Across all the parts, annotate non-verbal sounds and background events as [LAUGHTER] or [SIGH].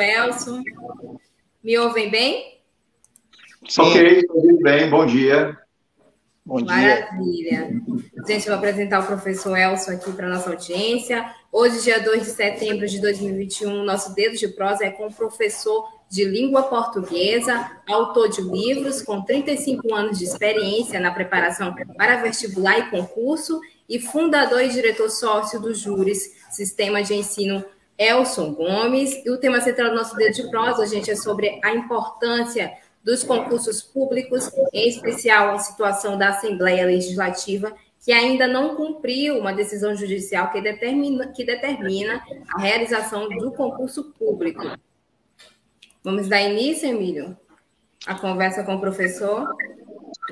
Elson. Me ouvem bem? Sim. Ok, ouvindo bem, bom dia. Bom Maravilha. Dia. Gente, eu vou apresentar o professor Elson aqui para nossa audiência. Hoje, dia 2 de setembro de 2021, nosso Dedo de Prosa é com o professor de língua portuguesa, autor de livros com 35 anos de experiência na preparação para vestibular e concurso e fundador e diretor sócio do Júris, Sistema de Ensino Elson Gomes. E o tema central do nosso dedo de prosa, gente, é sobre a importância dos concursos públicos, em especial a situação da Assembleia Legislativa, que ainda não cumpriu uma decisão judicial que determina, que determina a realização do concurso público. Vamos dar início, Emílio, a conversa com o professor?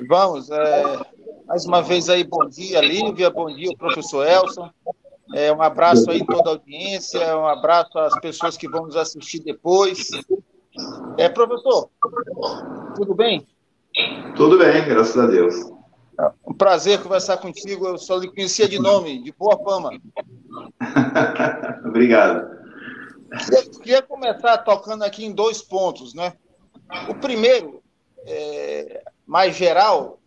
Vamos. É, mais uma vez aí, bom dia, Lívia, bom dia, professor Elson. É, um abraço aí a toda a audiência, um abraço às pessoas que vão nos assistir depois. É, professor, tudo bem? Tudo bem, graças a Deus. É um prazer conversar contigo. Eu só lhe conhecia de nome, de boa fama. [LAUGHS] Obrigado. Eu queria começar tocando aqui em dois pontos, né? O primeiro, é, mais geral,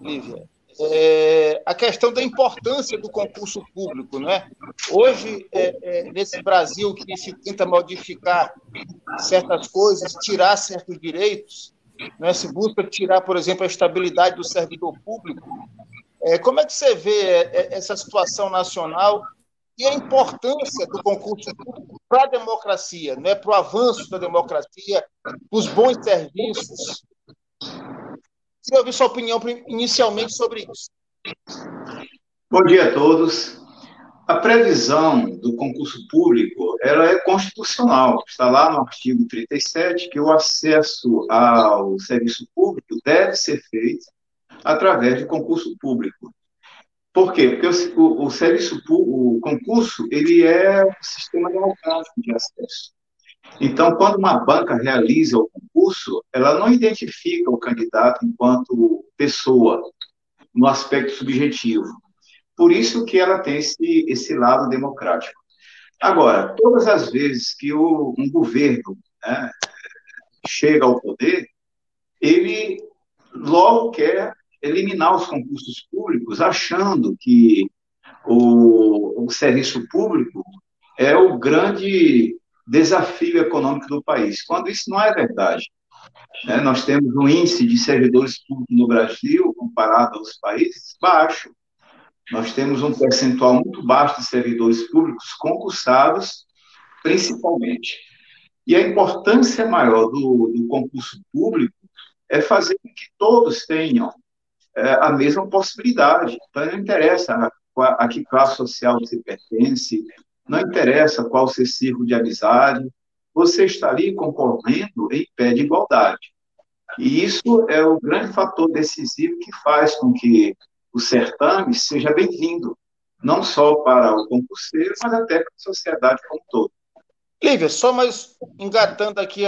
Lívia, é, a questão da importância do concurso público. Né? Hoje, é, é, nesse Brasil que se tenta modificar certas coisas, tirar certos direitos, né? se busca tirar, por exemplo, a estabilidade do servidor público, é, como é que você vê é, essa situação nacional e a importância do concurso público para a democracia, né? para o avanço da democracia, para os bons serviços, Queria ouvir sua opinião inicialmente sobre isso. Bom dia a todos. A previsão do concurso público ela é constitucional. Está lá no artigo 37 que o acesso ao serviço público deve ser feito através de concurso público. Por quê? Porque o, o, serviço o concurso ele é um sistema democrático de acesso. Então, quando uma banca realiza o concurso, ela não identifica o candidato enquanto pessoa, no aspecto subjetivo. Por isso que ela tem esse, esse lado democrático. Agora, todas as vezes que o, um governo né, chega ao poder, ele logo quer eliminar os concursos públicos, achando que o, o serviço público é o grande desafio econômico do país, quando isso não é verdade. É, nós temos um índice de servidores públicos no Brasil, comparado aos países, baixo. Nós temos um percentual muito baixo de servidores públicos concursados, principalmente. E a importância maior do, do concurso público é fazer com que todos tenham é, a mesma possibilidade. Então, não interessa a, a que classe social você pertence, não interessa qual seu círculo de amizade, você está ali concorrendo em pé de igualdade. E isso é o grande fator decisivo que faz com que o certame seja bem-vindo, não só para o concurseiro, mas até para a sociedade como um todo. Lívia, só mais engatando aqui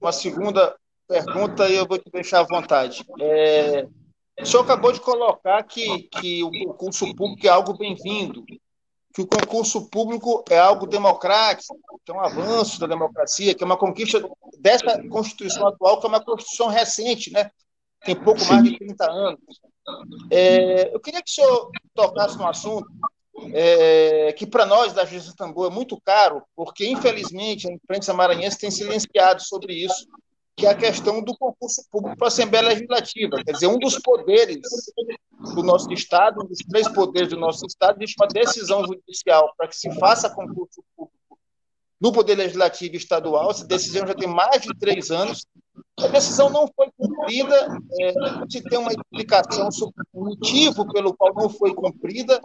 uma segunda pergunta e eu vou te deixar à vontade. É, o senhor acabou de colocar que, que o concurso público é algo bem-vindo, que o concurso público é algo democrático, que é um avanço da democracia, que é uma conquista dessa Constituição atual, que é uma Constituição recente, né? tem pouco mais de 30 anos. É, eu queria que o senhor tocasse no assunto é, que para nós da Justiça Tambor é muito caro, porque infelizmente a imprensa maranhense tem silenciado sobre isso, que é a questão do concurso público para a Assembleia Legislativa. Quer dizer, um dos poderes do nosso Estado, um dos três poderes do nosso Estado, existe uma decisão judicial para que se faça concurso público no Poder Legislativo Estadual. Essa decisão já tem mais de três anos. A decisão não foi cumprida é, se tem uma explicação sobre o motivo pelo qual não foi cumprida,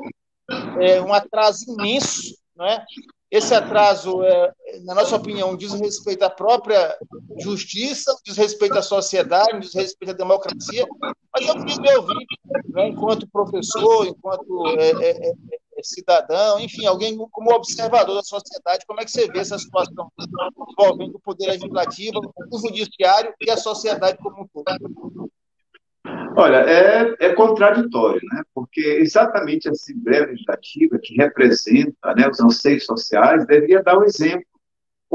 é um atraso imenso, né? Esse atraso, é, na nossa opinião, diz respeito à própria justiça, diz respeito à sociedade, diz respeito à democracia, mas eu queria ouvir, né, enquanto professor, enquanto é, é, é, é, cidadão, enfim, alguém como observador da sociedade, como é que você vê essa situação envolvendo o poder legislativo, o judiciário e a sociedade como um todo? Olha, é, é contraditório, né? porque exatamente a Assembleia Legislativa, que representa né, os anseios sociais, deveria dar o exemplo.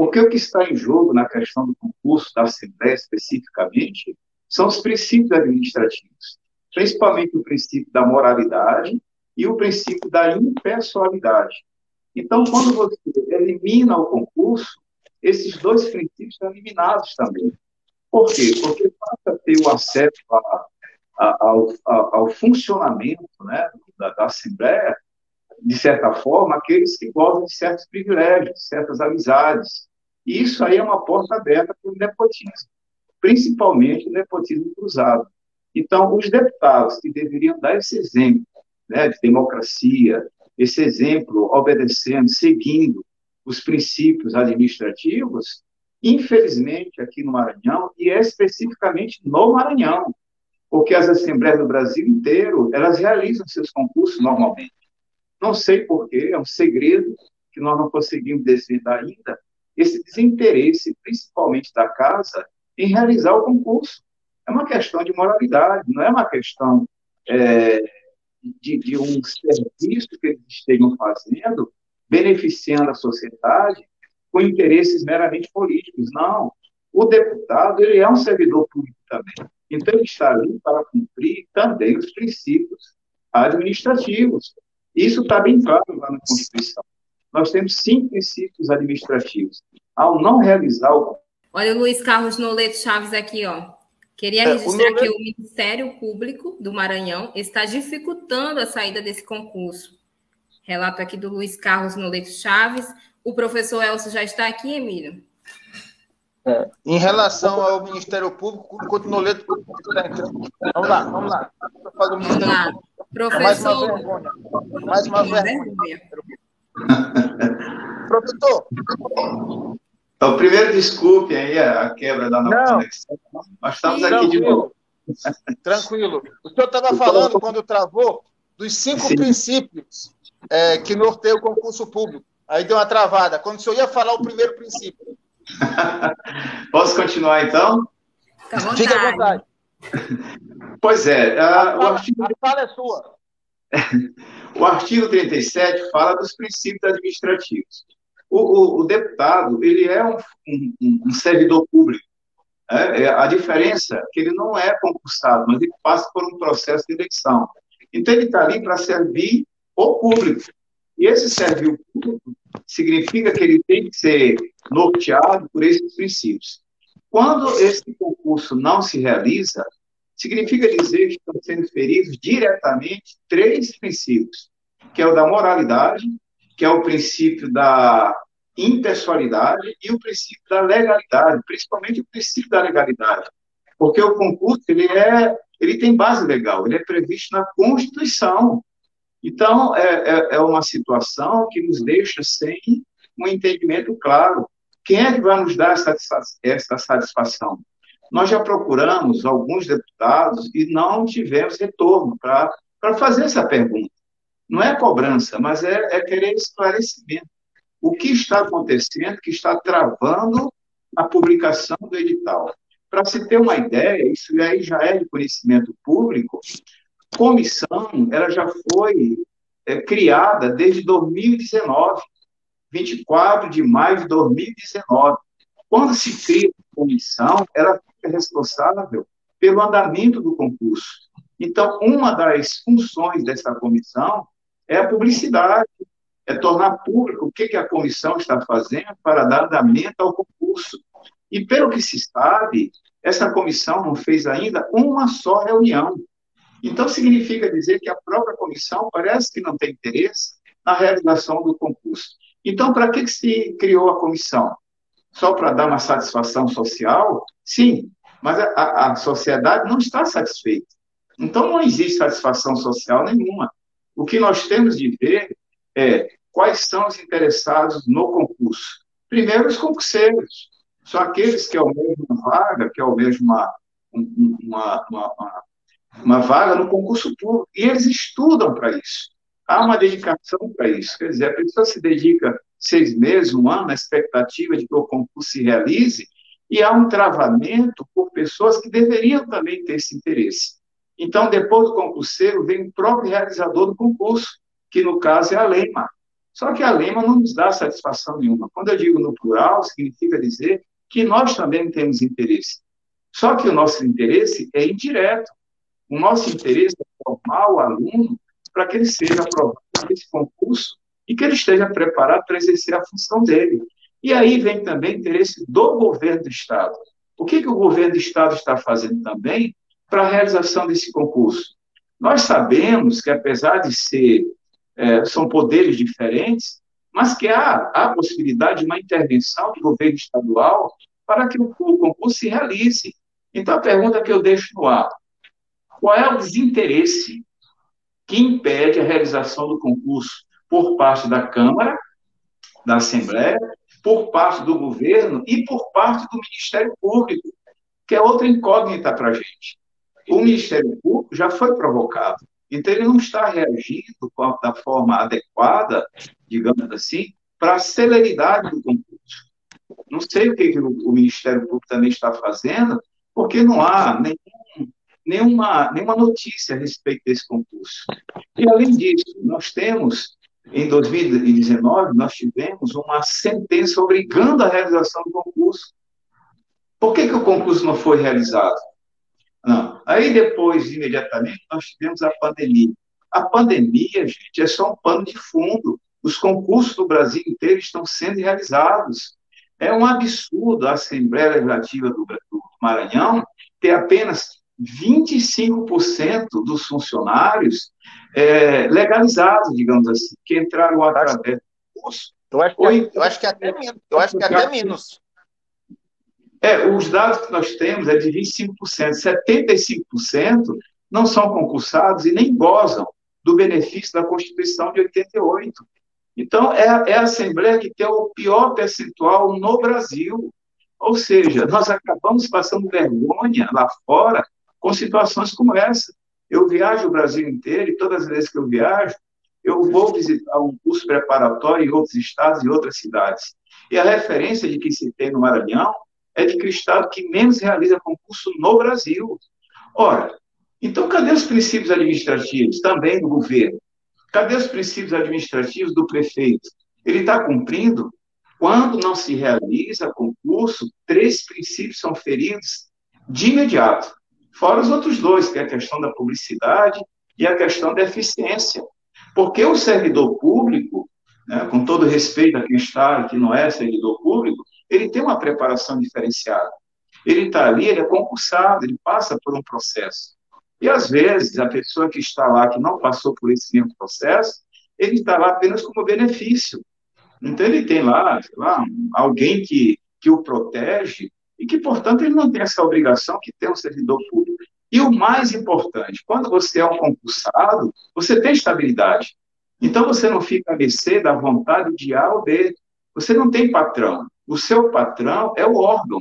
Porque o que está em jogo na questão do concurso da Assembleia, especificamente, são os princípios administrativos, principalmente o princípio da moralidade e o princípio da impessoalidade. Então, quando você elimina o concurso, esses dois princípios são eliminados também. Por quê? Porque passa a ter o acesso a ao, ao, funcionamento né, da, da, Assembleia, de certa forma, aqueles que gozam de certos privilégios, certas amizades. E isso aí é uma porta aberta para o nepotismo, principalmente o nepotismo cruzado. Então, os deputados que deveriam dar esse exemplo né, de democracia, esse exemplo obedecendo, seguindo os princípios administrativos, infelizmente aqui no Maranhão, e especificamente no Maranhão, porque as assembleias do Brasil inteiro, elas realizam seus concursos normalmente. Não sei porquê, é um segredo que nós não conseguimos desvendar ainda, esse desinteresse, principalmente da casa, em realizar o concurso. É uma questão de moralidade, não é uma questão é, de, de um serviço que eles estejam fazendo, beneficiando a sociedade, com interesses meramente políticos. Não. O deputado, ele é um servidor público também. Então, ele está ali para cumprir também os princípios administrativos. Isso está bem claro lá na Constituição. Nós temos cinco princípios administrativos. Ao não realizar o. Olha o Luiz Carlos Noleto Chaves aqui, ó. Queria é, registrar Noleto... que o Ministério Público do Maranhão está dificultando a saída desse concurso. Relato aqui do Luiz Carlos Noleto Chaves. O professor Elcio já está aqui, Emílio? É. Em relação ao Ministério Público, continua lendo. Vamos lá, vamos lá. O Ministério Público. Professor. Mais uma vergonha. Mais uma vergonha. Professor. Então, primeiro, desculpe aí a quebra da nossa conexão. Nós estamos aqui de novo. Tranquilo. O senhor estava falando, quando travou, dos cinco Sim. princípios é, que norteiam o concurso público. Aí deu uma travada. Quando o senhor ia falar o primeiro princípio, [LAUGHS] Posso continuar, então? Fique à vontade. Pois é. A, o artigo... a fala é sua. [LAUGHS] o artigo 37 fala dos princípios administrativos. O, o, o deputado, ele é um, um, um servidor público. É, é, a diferença é que ele não é concursado, mas ele passa por um processo de eleição. Então, ele está ali para servir o público. E esse servir o público significa que ele tem que ser norteado por esses princípios. Quando esse concurso não se realiza, significa dizer que estão sendo feridos diretamente três princípios, que é o da moralidade, que é o princípio da impessoalidade e o princípio da legalidade, principalmente o princípio da legalidade, porque o concurso ele é ele tem base legal, ele é previsto na Constituição. Então, é, é, é uma situação que nos deixa sem um entendimento claro. Quem é que vai nos dar essa, essa satisfação? Nós já procuramos alguns deputados e não tivemos retorno para fazer essa pergunta. Não é cobrança, mas é, é querer esclarecimento. O que está acontecendo que está travando a publicação do edital? Para se ter uma ideia, isso aí já é de conhecimento público, comissão ela já foi é, criada desde 2019, 24 de maio de 2019. Quando se cria a comissão, ela fica responsável pelo andamento do concurso. Então, uma das funções dessa comissão é a publicidade, é tornar público o que a comissão está fazendo para dar andamento ao concurso. E, pelo que se sabe, essa comissão não fez ainda uma só reunião. Então, significa dizer que a própria comissão parece que não tem interesse na realização do concurso. Então, para que se criou a comissão? Só para dar uma satisfação social? Sim, Mas a, a, sociedade não está satisfeita. Então, não existe satisfação social nenhuma. O que nós temos de ver é quais são os interessados no concurso. Primeiro, os concurseiros. São aqueles que almejam uma vaga, que almejam uma, uma, uma, uma, uma vaga no concurso público. E eles estudam para isso. Há uma dedicação para isso. Quer dizer, a pessoa se dedica seis meses, um ano, na expectativa de que o concurso se realize, e há um travamento por pessoas que deveriam também ter esse interesse. Então, depois do concurseiro, vem o próprio realizador do concurso, que no caso é a LEMA. Só que a LEMA não nos dá satisfação nenhuma. Quando eu digo no plural, significa dizer que nós também temos interesse. Só que o nosso interesse é indireto. O nosso interesse é formar o aluno para que ele seja aprovado nesse concurso e que ele esteja preparado para exercer a função dele. E aí vem também o interesse do governo do Estado. O que, que o governo do Estado está fazendo também para a realização desse concurso? Nós sabemos que, apesar de ser, é, são poderes diferentes, mas que há a possibilidade de uma intervenção do governo estadual para que o concurso se realize. Então, a pergunta que eu deixo no ar: qual é o desinteresse que impede a realização do concurso por parte da Câmara, da Assembleia, por parte do governo e por parte do Ministério Público, que é outra incógnita para a gente. O Ministério Público já foi provocado, então ele não está reagindo da forma adequada, digamos assim, para a celeridade do concurso. Não sei o que, o Ministério Público também está fazendo, porque não há nenhum, nenhuma, nenhuma notícia a respeito desse concurso. E, além disso, nós temos em 2019, nós tivemos uma sentença obrigando a realização do concurso. Por que, que o concurso não foi realizado? Não. Aí depois, imediatamente, nós tivemos a pandemia. A pandemia, gente, é só um pano de fundo. Os concursos do Brasil inteiro estão sendo realizados. É um absurdo a Assembleia Legislativa do, do Maranhão ter apenas 25% dos funcionários é, legalizados, digamos assim, que entraram através do curso. Eu acho, que, é- eu acho que é até menos. Eu acho que até menos. É, os dados que nós temos é de 25%. 75% não são concursados e nem gozam do benefício da Constituição de 88. Então, é, é a Assembleia que tem o pior percentual no Brasil. Ou seja, nós acabamos passando vergonha lá fora com situações como essa. Eu viajo o Brasil inteiro e todas as vezes que eu viajo, eu vou visitar um curso preparatório em outros estados e outras cidades. E a referência de que se tem no Maranhão é de que o estado que menos realiza concurso no Brasil. Ora, então cadê os princípios administrativos também do governo? Cadê os princípios administrativos do prefeito? Ele está cumprindo? Quando não se realiza concurso, três princípios são feridos de imediato. Fora os outros dois, que é a questão da publicidade e a questão da eficiência. Porque o servidor público, né, com todo respeito a quem está e que não é servidor público, ele tem uma preparação diferenciada. Ele está ali, ele é concursado, ele passa por um processo. E, às vezes, a pessoa que está lá, que não passou por esse mesmo processo, ele está lá apenas como benefício. Então, ele tem lá, lá alguém que, que o protege, e que, portanto, ele não tem essa obrigação que tem um servidor público. E o mais importante, quando você é um concursado, você tem estabilidade. Então, você não fica a mercê da vontade de A ou B. Você não tem patrão. O seu patrão é o órgão.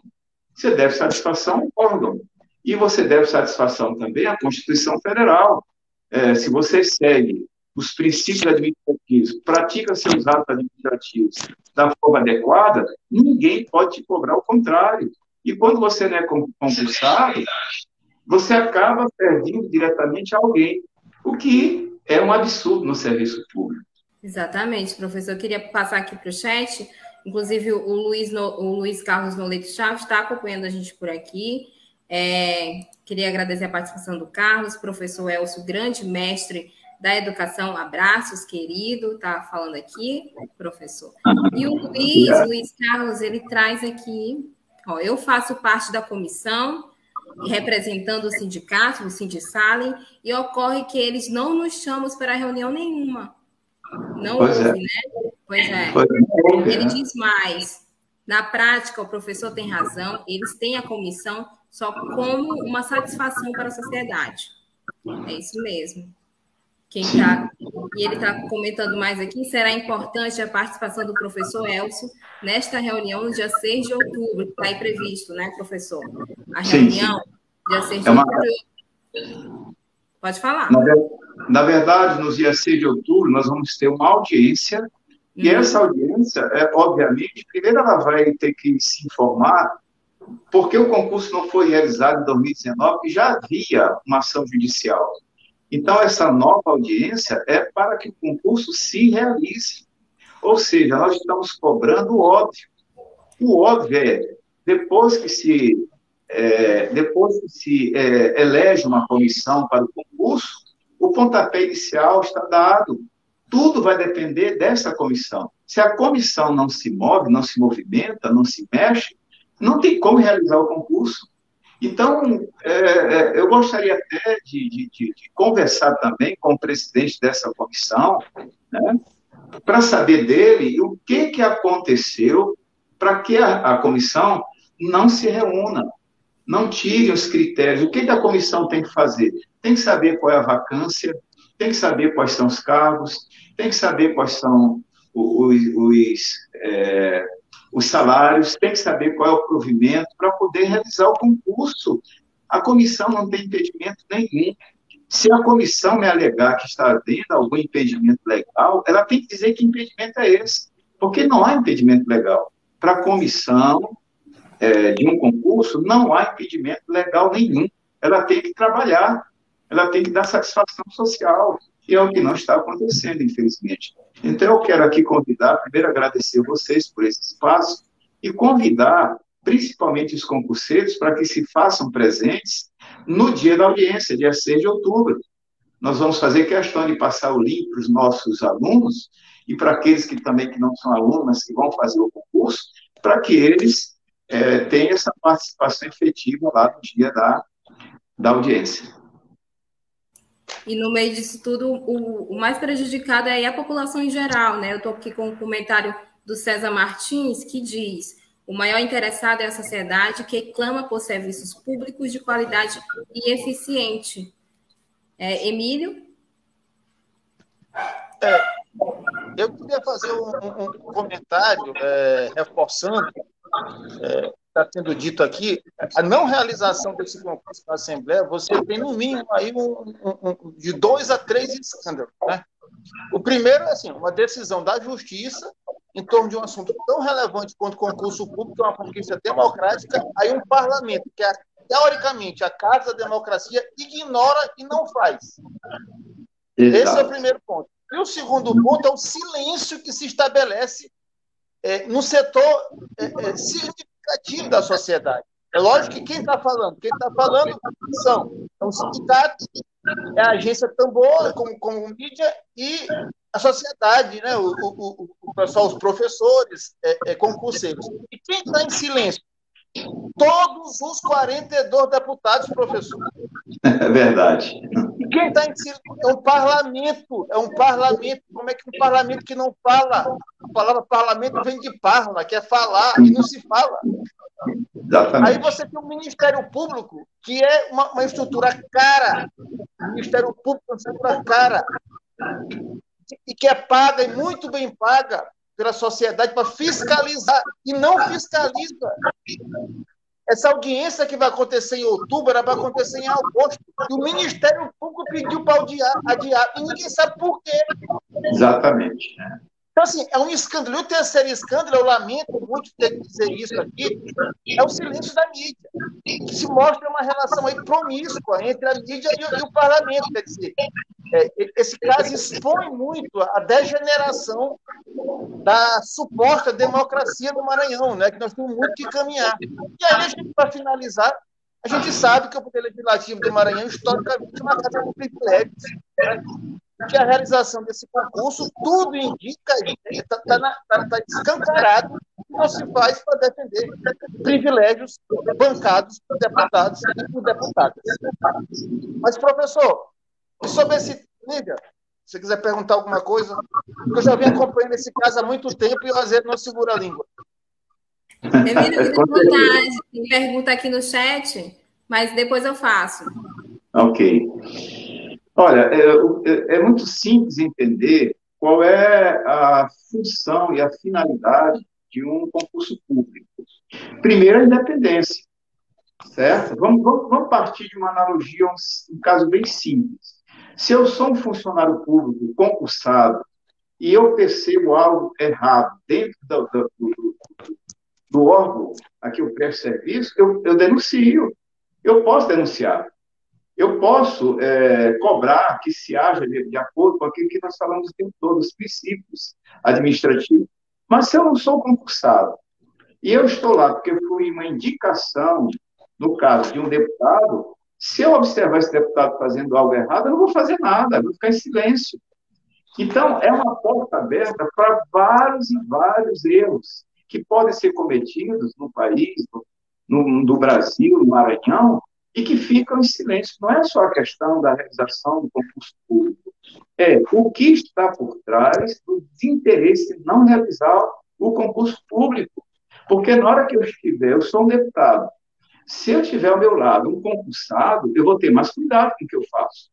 Você deve satisfação ao órgão. E você deve satisfação também à Constituição Federal. É, se você segue os princípios administrativos, pratica seus atos administrativos da forma adequada, ninguém pode te cobrar o contrário. E quando você não é concursado, você acaba servindo diretamente a alguém, o que é um absurdo no serviço público. Exatamente, professor. Eu queria passar aqui para o chat. Inclusive, o Luiz, o Luiz Carlos Noleto Chaves está acompanhando a gente por aqui. É, queria agradecer a participação do Carlos, professor Elcio, grande mestre da educação. Abraços, querido, tá falando aqui, professor. E o Luiz, Luiz Carlos, ele traz aqui Ó, eu faço parte da comissão representando o sindicato, o Sindisalem, e ocorre que eles não nos chamam para reunião nenhuma. Não pois houve, é. né? Pois é. Pois é. Ele diz mais. Na prática, o professor tem razão, eles têm a comissão só como uma satisfação para a sociedade. É isso mesmo. Quem tá, e ele está comentando mais aqui, será importante a participação do professor Elcio nesta reunião no dia 6 de outubro, está aí previsto, né, professor? A reunião, sim. dia 6 de é uma... outubro. Pode falar. Na, na, verdade, no dia 6 de outubro, nós vamos ter uma audiência, e hum. essa audiência, é, obviamente, primeiro ela vai ter que se informar porque o concurso não foi realizado em 2019 e já havia uma ação judicial. Então, essa nova audiência é para que o concurso se realize. Ou seja, nós estamos cobrando o óbvio. O óbvio é, depois que se, é, depois que se é, elege uma comissão para o concurso, o pontapé inicial está dado. Tudo vai depender dessa comissão. Se a comissão não se move, não se movimenta, não se mexe, não tem como realizar o concurso. Então, é, é, eu gostaria até de, de, de, conversar também com o presidente dessa comissão, né, para saber dele o que, que aconteceu para que a, a, comissão não se reúna, não tire os critérios. O que, que a comissão tem que fazer? Tem que saber qual é a vacância, tem que saber quais são os cargos, tem que saber quais são os, os é, os salários, tem que saber qual é o provimento para poder realizar o concurso. A comissão não tem impedimento nenhum. Se a comissão me alegar que está havendo algum impedimento legal, ela tem que dizer que impedimento é esse, porque não há impedimento legal. Para a comissão é, de um concurso, não há impedimento legal nenhum. Ela tem que trabalhar, ela tem que dar satisfação social, e é o que não está acontecendo, infelizmente. Então, eu quero aqui convidar, primeiro agradecer vocês por esse espaço e convidar principalmente os concurseiros para que se façam presentes no dia da audiência, dia 6 de outubro. Nós vamos fazer questão de passar o link para os nossos alunos e para aqueles que também que não são alunos, que vão fazer o concurso, para que eles é, tenham essa participação efetiva lá no dia da, da audiência. E no meio disso tudo, o, o mais prejudicado é a população em geral, né? Eu estou aqui com um comentário do César Martins que diz: o maior interessado é a sociedade que clama por serviços públicos de qualidade e eficiente. É, Emílio? É, eu queria fazer um, um comentário é, reforçando é, está sendo dito aqui, a não realização desse concurso na Assembleia, você tem no mínimo aí um, um, um, de dois a três escândalos. Né? O primeiro é assim, uma decisão da Justiça em torno de um assunto tão relevante quanto concurso público, é uma conquista democrática, aí um parlamento, que é teoricamente a casa da democracia, ignora e não faz. Exato. Esse é o primeiro ponto. E o segundo ponto é o silêncio que se estabelece é, no setor é, é, significativo da sociedade. É lógico que quem está falando, quem está falando são, são os sindicatos, é a agência Tambor, como, como mídia, e a sociedade, né? o, o, o pessoal, os professores, é, é, concurseiros. E quem está em silêncio? Todos os 42 deputados, professor. É verdade. E quem está em silêncio é um parlamento, é um parlamento. Como é que um parlamento que não fala? A palavra parlamento vem de parla, que é falar, e não se fala. Exatamente. Aí você tem o Ministério Público, que é uma, uma estrutura cara. O Ministério Público é uma estrutura cara. E que é paga, e muito bem paga, pela sociedade para fiscalizar e não fiscaliza. Essa audiência que vai acontecer em outubro era para acontecer em agosto. E o Ministério Público pediu para adiar, adiar e ninguém sabe por quê. Exatamente. Então, assim, é um escândalo. E o terceiro escândalo, eu lamento muito ter que dizer isso aqui, é o silêncio da mídia, que se mostra uma relação aí promíscua entre a mídia e o, e o parlamento. Quer dizer, é, esse caso expõe muito a degeneração da suposta democracia do Maranhão, né, que nós temos muito que caminhar. E aí, para finalizar, a gente sabe que o Poder Legislativo do Maranhão, historicamente, é uma casa de privilégios. Né? Que a realização desse concurso, tudo indica, está tá, tá, tá escancarado, que não se faz para defender privilégios bancados por deputados e por deputadas. Mas, professor, sobre esse nível, se você quiser perguntar alguma coisa, porque eu já venho acompanhando esse caso há muito tempo e o Azedo não segura a língua. Emílio, tem pergunta aqui no chat. mas depois eu faço. Ok. Olha, é, é, é muito simples entender qual é a função e a finalidade de um concurso público. Primeiro, a independência, certo? Vamos, vamos, vamos partir de uma analogia, um, um caso bem simples. Se eu sou um funcionário público concursado e eu percebo algo errado dentro do, do, do, do órgão a que eu presto serviço, eu, eu denuncio. Eu posso denunciar. Eu posso é, cobrar que se haja de, de, acordo com aquilo que nós falamos o tempo todo, os princípios administrativos. Mas se eu não sou concursado e eu estou lá porque fui uma indicação, no caso de um deputado, se eu observar esse deputado fazendo algo errado, eu não vou fazer nada, eu vou ficar em silêncio. Então, é uma porta aberta para vários e vários erros que podem ser cometidos no país, no, no Brasil, no Maranhão, e que ficam em silêncio. Não é só a questão da realização do concurso público, é o que está por trás do desinteresse em não realizar o concurso público. Porque na hora que eu estiver, eu sou um deputado, se eu tiver ao meu lado um concursado, eu vou ter mais cuidado com o que eu faço.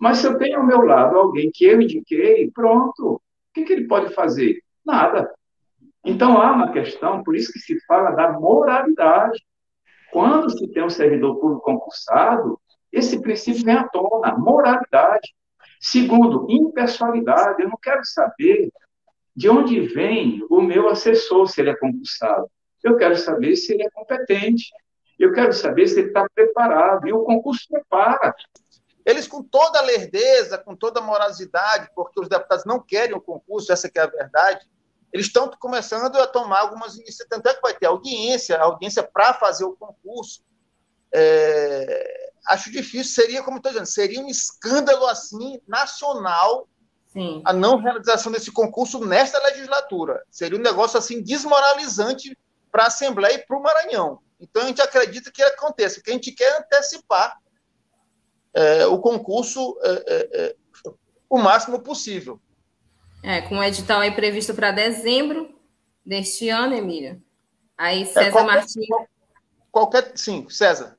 Mas se eu tenho ao meu lado alguém que eu indiquei, pronto, o que, que ele pode fazer? Nada. Então há uma questão, por isso que se fala da moralidade. Quando se tem um servidor público concursado, esse princípio vem à tona, moralidade. Segundo, impessoalidade. Eu não quero saber de onde vem o meu assessor, se ele é concursado. Eu quero saber se ele é competente. Eu quero saber se ele está preparado. E o concurso prepara. Eles, com toda a lerdeza, com toda a morosidade, porque os deputados não querem o concurso, essa é a verdade, eles estão começando a tomar algumas iniciativas. Tanto é que vai ter audiência, audiência para fazer o concurso. É, acho difícil, seria, como estou dizendo, seria um escândalo assim nacional Sim. a não realização desse concurso nesta legislatura. Seria um negócio assim desmoralizante para a Assembleia e para o Maranhão. Então a gente acredita que aconteça, que a gente quer antecipar é, o concurso é, é, é o máximo possível. É, com o edital aí previsto para dezembro deste ano, Emília. Aí é, César qualquer, Martins. Qualquer, sim, César.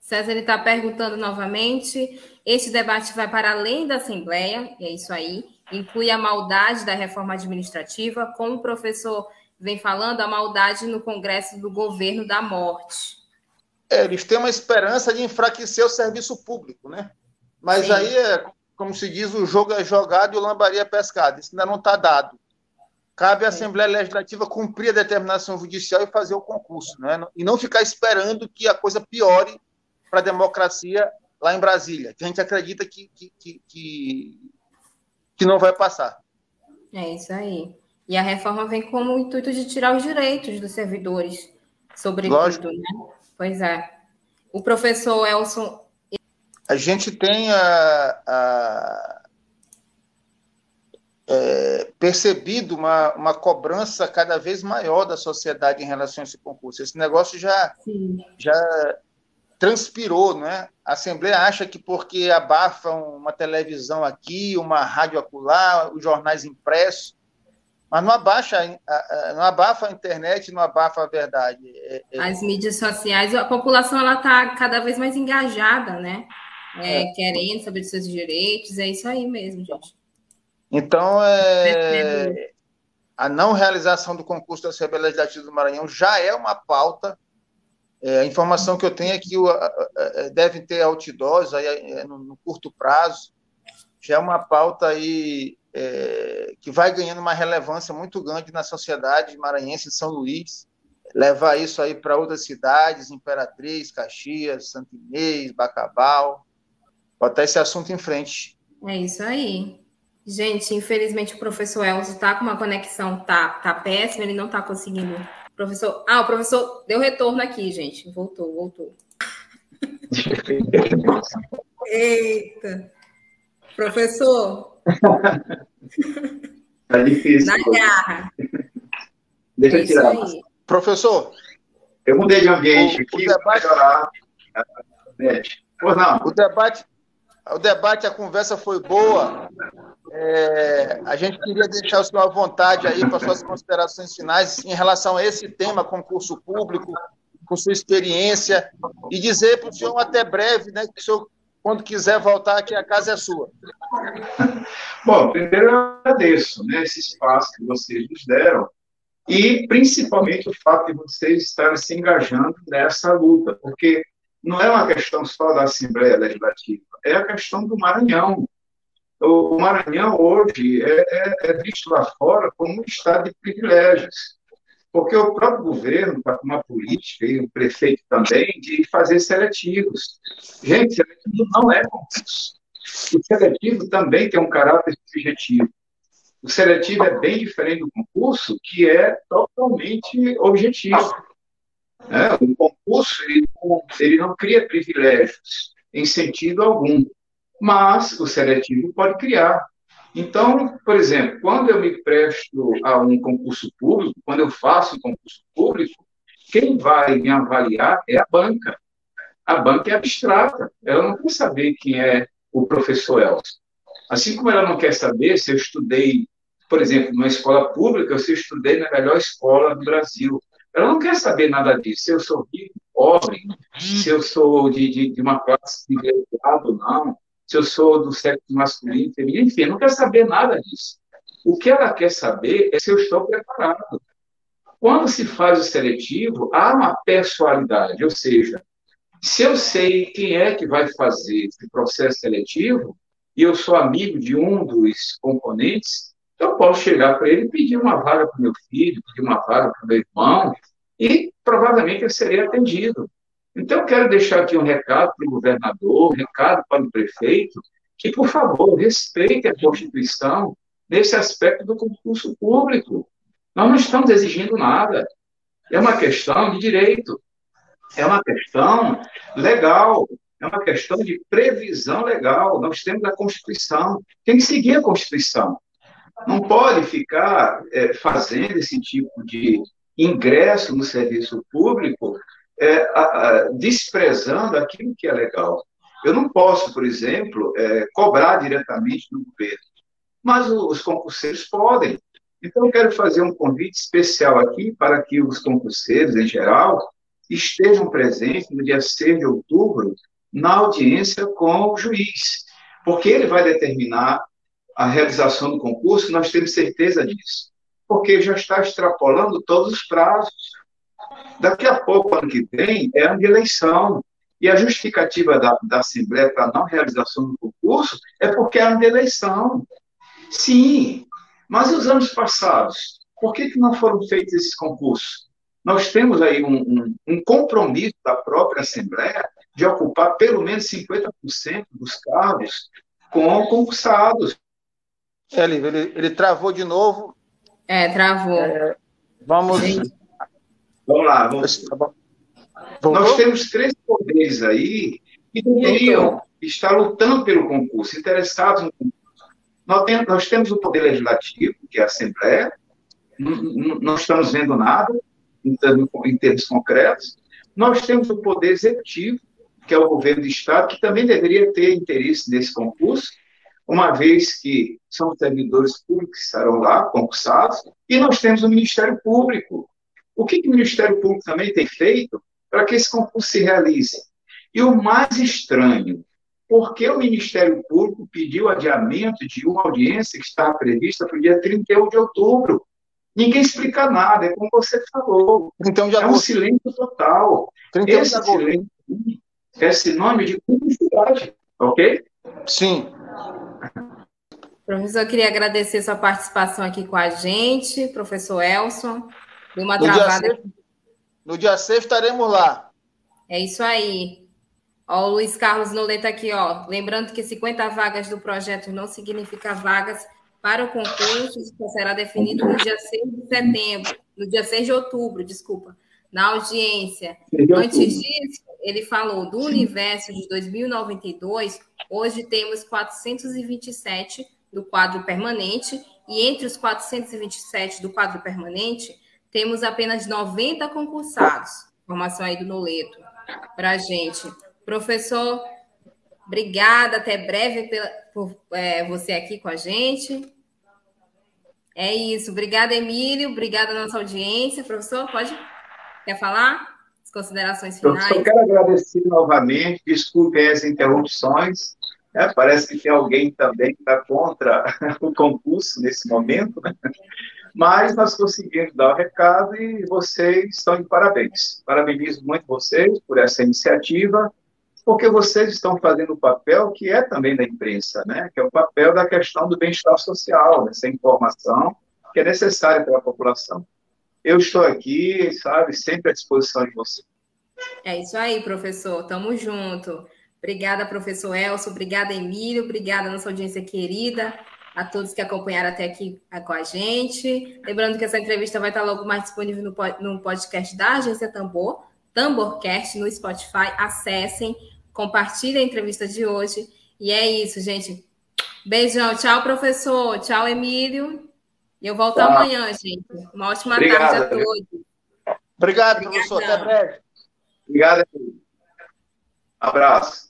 César está perguntando novamente. Este debate vai para além da Assembleia, é isso aí. Inclui a maldade da reforma administrativa, como o professor vem falando, a maldade no Congresso do governo da morte. É, eles têm uma esperança de enfraquecer o serviço público, né? Mas Sim. aí é como se diz, o jogo é jogado e o lambaria é pescado. Isso ainda não está dado. Cabe à Assembleia Legislativa cumprir a determinação judicial e fazer o concurso, né? e não ficar esperando que a coisa piore para a democracia lá em Brasília, que a gente acredita que, que, que, que, não vai passar. É isso aí. E a reforma vem como o intuito de tirar os direitos dos servidores, sobretudo, né? Pois é. O professor Elson a gente tem a, a, é, percebido uma, uma cobrança cada vez maior da sociedade em relação a esse concurso. Esse negócio já, já transpirou, né? A Assembleia acha que porque abafa uma televisão aqui, uma rádio acolá, os jornais impressos, mas não abaixa, não abafa a internet, não abafa a verdade. É, é As mídias sociais, a população ela está cada vez mais engajada, né? É, é. querendo saber dos seus direitos, é isso aí mesmo, gente. Então, é, a não realização do concurso da Assembleia Legislativa do Maranhão já é uma pauta. É, a informação que eu tenho é que deve ter outdoors aí, é, no, no, curto prazo. Já é uma pauta aí é, que vai ganhando uma relevância muito grande na sociedade maranhense de São Luís. Levar isso aí para outras cidades, Imperatriz, Caxias, Santo Inês, Bacabal, botar esse assunto em frente. É isso aí. Gente, infelizmente o professor Elzo está com uma conexão, tá, tá péssima, ele não está conseguindo. Professor, ah, o professor deu retorno aqui, gente. Voltou, voltou. [LAUGHS] Eita. Professor. [LAUGHS] Tá difícil. Na garra. Deixa eu é tirar. Professor. Eu mudei de ambiente o, aqui o debate... melhorar. Pois não. O debate, o debate, a conversa foi boa. É, a gente queria deixar o senhor à vontade aí para suas considerações finais em relação a esse tema, concurso público, com sua experiência e dizer para o senhor até breve, né, que o senhor, quando quiser voltar aqui, a casa é sua. Bom, primeiro eu agradeço né, esse espaço que vocês nos deram e principalmente o fato de vocês estarem se engajando nessa luta, porque não é uma questão só da Assembleia Legislativa, é a questão do Maranhão. O Maranhão hoje é, é, é visto lá fora como um estado de privilégios, porque o próprio governo está com uma política, e o prefeito também, de fazer seletivos. Gente, seletivo não é concurso. O seletivo também tem um caráter subjetivo. O seletivo é bem diferente do concurso, que é totalmente objetivo. Né? O concurso ele não, ele não cria privilégios em sentido algum, mas o seletivo pode criar. Então, por exemplo, quando eu me presto a um concurso público, quando eu faço um concurso público, quem vai me avaliar é a banca. A banca é abstrata, ela não quer saber quem é o professor Elson. Assim como ela não quer saber se eu estudei, por exemplo, numa escola pública, ou se eu estudei na melhor escola do Brasil. Ela não quer saber nada disso, se eu sou rico, pobre, se eu sou de, de, de uma classe privilegiada não, se eu sou do sexo masculino, feminino, enfim, não quer saber nada disso. O que ela quer saber é se eu estou preparado. Quando se faz o seletivo, há uma pessoalidade, ou seja, se eu sei quem é que vai fazer esse processo seletivo, e eu sou amigo de um dos componentes, eu posso chegar para ele e pedir uma vaga para o meu filho, pedir uma vaga para o meu irmão, e provavelmente eu serei atendido. Então, eu quero deixar aqui um recado para o governador, um recado para o prefeito, que, por favor, respeite a Constituição nesse aspecto do concurso público. Nós não estamos exigindo nada. É uma questão de direito é uma questão legal, é uma questão de previsão legal. Nós temos a Constituição, tem que seguir a Constituição. Não pode ficar é, fazendo esse tipo de ingresso no serviço público é, a, a, desprezando aquilo que é legal. Eu não posso, por exemplo, é, cobrar diretamente do governo, mas os concurseiros podem. Então, eu quero fazer um convite especial aqui para que os concurseiros, em geral, estejam presentes no dia 6 de outubro na audiência com o juiz, porque ele vai determinar a realização do concurso, nós temos certeza disso, porque já está extrapolando todos os prazos. Daqui a pouco, ano que vem, é ano de eleição. E a justificativa da, da Assembleia para não realização do concurso é porque é ano de eleição. Sim, mas os anos passados? Por que, que não foram feitos esses concursos? nós temos aí um, um, um compromisso da própria Assembleia de ocupar pelo menos 50% dos cargos com concursados. É, ele, ele travou de novo. É, travou. É, vamos. Vamos lá. Vamos. Nós temos três poderes aí que deveriam estar lutando pelo concurso, interessados no concurso. Nós temos, nós temos o poder legislativo, que é a Assembleia, não, não estamos vendo nada em termos, em termos concretos. Nós temos o Poder Executivo, que é o governo do Estado, que também deveria ter interesse nesse concurso, uma vez que são servidores públicos que estarão lá, concursados, e nós temos o Ministério Público. O que, que o Ministério Público também tem feito para que esse concurso se realize? E o mais estranho, por que o Ministério Público pediu adiamento de uma audiência que estava prevista para o dia 31 de outubro? Ninguém explica nada, é como você falou. Então, é um silêncio total. Esse silêncio é sinônimo de cumplicidade, ok? Sim. Professor, eu queria agradecer sua participação aqui com a gente, professor Elson. Deu uma no travada. Dia 6, no dia 6 estaremos lá. É isso aí. Ó, o Luiz Carlos Noleta aqui, ó. Lembrando que 50 vagas do projeto não significa vagas para o concurso, isso será definido no dia 6 de setembro, no dia 6 de outubro, desculpa, na audiência. Antes disso, ele falou do universo de 2092, hoje temos 427 do quadro permanente, e entre os 427 do quadro permanente, temos apenas 90 concursados. Informação aí do Noleto para a gente. Professor, Obrigada, até breve pela, por é, você aqui com a gente. É isso. Obrigada, Emílio. Obrigada, nossa audiência. Professor, pode? Quer falar? as considerações finais. Eu quero agradecer novamente, desculpe as interrupções. É, parece que tem alguém também que está contra [LAUGHS] o concurso nesse momento, né? mas nós conseguimos dar o recado e vocês estão de parabéns. Parabenizo muito vocês por essa iniciativa, porque vocês estão fazendo o papel que é também da imprensa, né? que é o papel da questão do bem-estar social, dessa informação que é necessária para a população. Eu estou aqui, sabe, sempre à disposição de vocês. É isso aí, professor. Tamo junto. Obrigada, professor Elcio. Obrigada, Emílio. Obrigada, nossa audiência querida a todos que acompanharam até aqui com a gente. Lembrando que essa entrevista vai estar logo mais disponível no, podcast da Agência Tambor, Tamborcast, no Spotify. Acessem, compartilhem a entrevista de hoje. E é isso, gente. Beijão. Tchau, professor. Tchau, Emílio. E eu volto amanhã, gente. Uma ótima Obrigado, tarde a todos. Obrigado, professor. Até breve. Obrigado. Abraço.